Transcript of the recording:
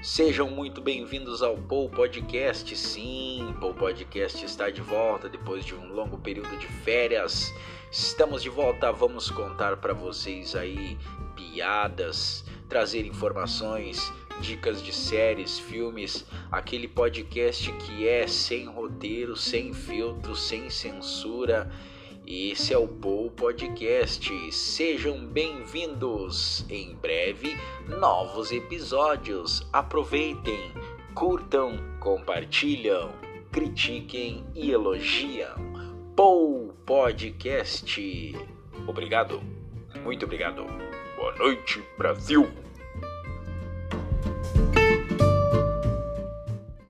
Sejam muito bem-vindos ao Paul Podcast. Sim, Paul Podcast está de volta depois de um longo período de férias. Estamos de volta, vamos contar para vocês aí piadas, trazer informações, dicas de séries, filmes, aquele podcast que é sem roteiro, sem filtro, sem censura. Esse é o Paul Podcast. Sejam bem-vindos. Em breve, novos episódios. Aproveitem, curtam, compartilham, critiquem e elogiam. Paul Podcast. Obrigado. Muito obrigado. Boa noite, Brasil.